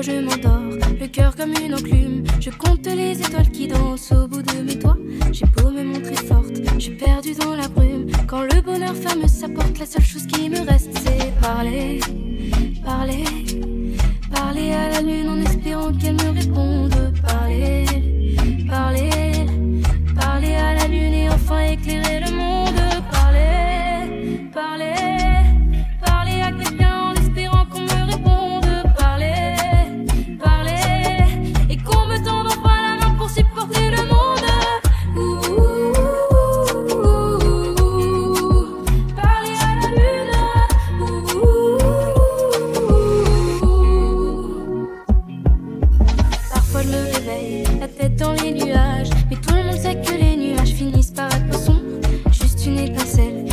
Je m'endors, le cœur comme une enclume. Je compte les étoiles qui dansent au bout de mes doigts. J'ai beau me montrer forte, je suis perdue dans la brume. Quand le bonheur ferme sa porte, la seule chose qui me reste, c'est parler. la tête dans les nuages. Mais tout le monde sait que les nuages finissent par être son, juste une étincelle.